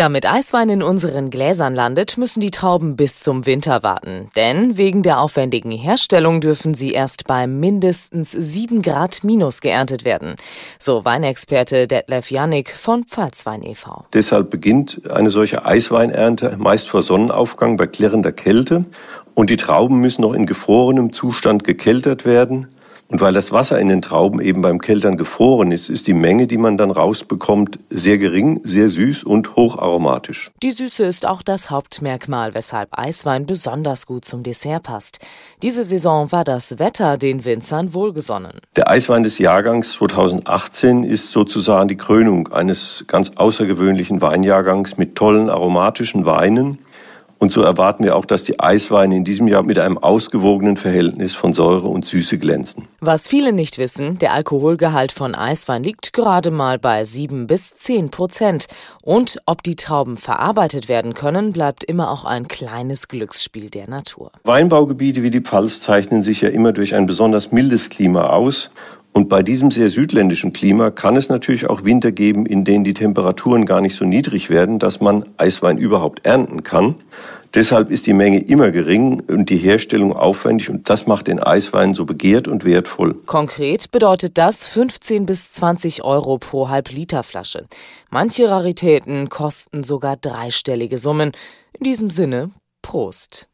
Damit Eiswein in unseren Gläsern landet, müssen die Trauben bis zum Winter warten. Denn wegen der aufwendigen Herstellung dürfen sie erst bei mindestens 7 Grad minus geerntet werden. So Weinexperte Detlef Janik von Pfalzwein e.V. Deshalb beginnt eine solche Eisweinernte meist vor Sonnenaufgang bei klirrender Kälte. Und die Trauben müssen noch in gefrorenem Zustand gekeltert werden. Und weil das Wasser in den Trauben eben beim Keltern gefroren ist, ist die Menge, die man dann rausbekommt, sehr gering, sehr süß und hocharomatisch. Die Süße ist auch das Hauptmerkmal, weshalb Eiswein besonders gut zum Dessert passt. Diese Saison war das Wetter den Winzern wohlgesonnen. Der Eiswein des Jahrgangs 2018 ist sozusagen die Krönung eines ganz außergewöhnlichen Weinjahrgangs mit tollen aromatischen Weinen und so erwarten wir auch, dass die Eisweine in diesem Jahr mit einem ausgewogenen Verhältnis von Säure und Süße glänzen. Was viele nicht wissen, der Alkoholgehalt von Eiswein liegt gerade mal bei 7 bis 10 Prozent. Und ob die Trauben verarbeitet werden können, bleibt immer auch ein kleines Glücksspiel der Natur. Weinbaugebiete wie die Pfalz zeichnen sich ja immer durch ein besonders mildes Klima aus und bei diesem sehr südländischen Klima kann es natürlich auch Winter geben, in denen die Temperaturen gar nicht so niedrig werden, dass man Eiswein überhaupt ernten kann. Deshalb ist die Menge immer gering und die Herstellung aufwendig und das macht den Eiswein so begehrt und wertvoll. Konkret bedeutet das 15 bis 20 Euro pro Halbliterflasche. Manche Raritäten kosten sogar dreistellige Summen. In diesem Sinne, Prost.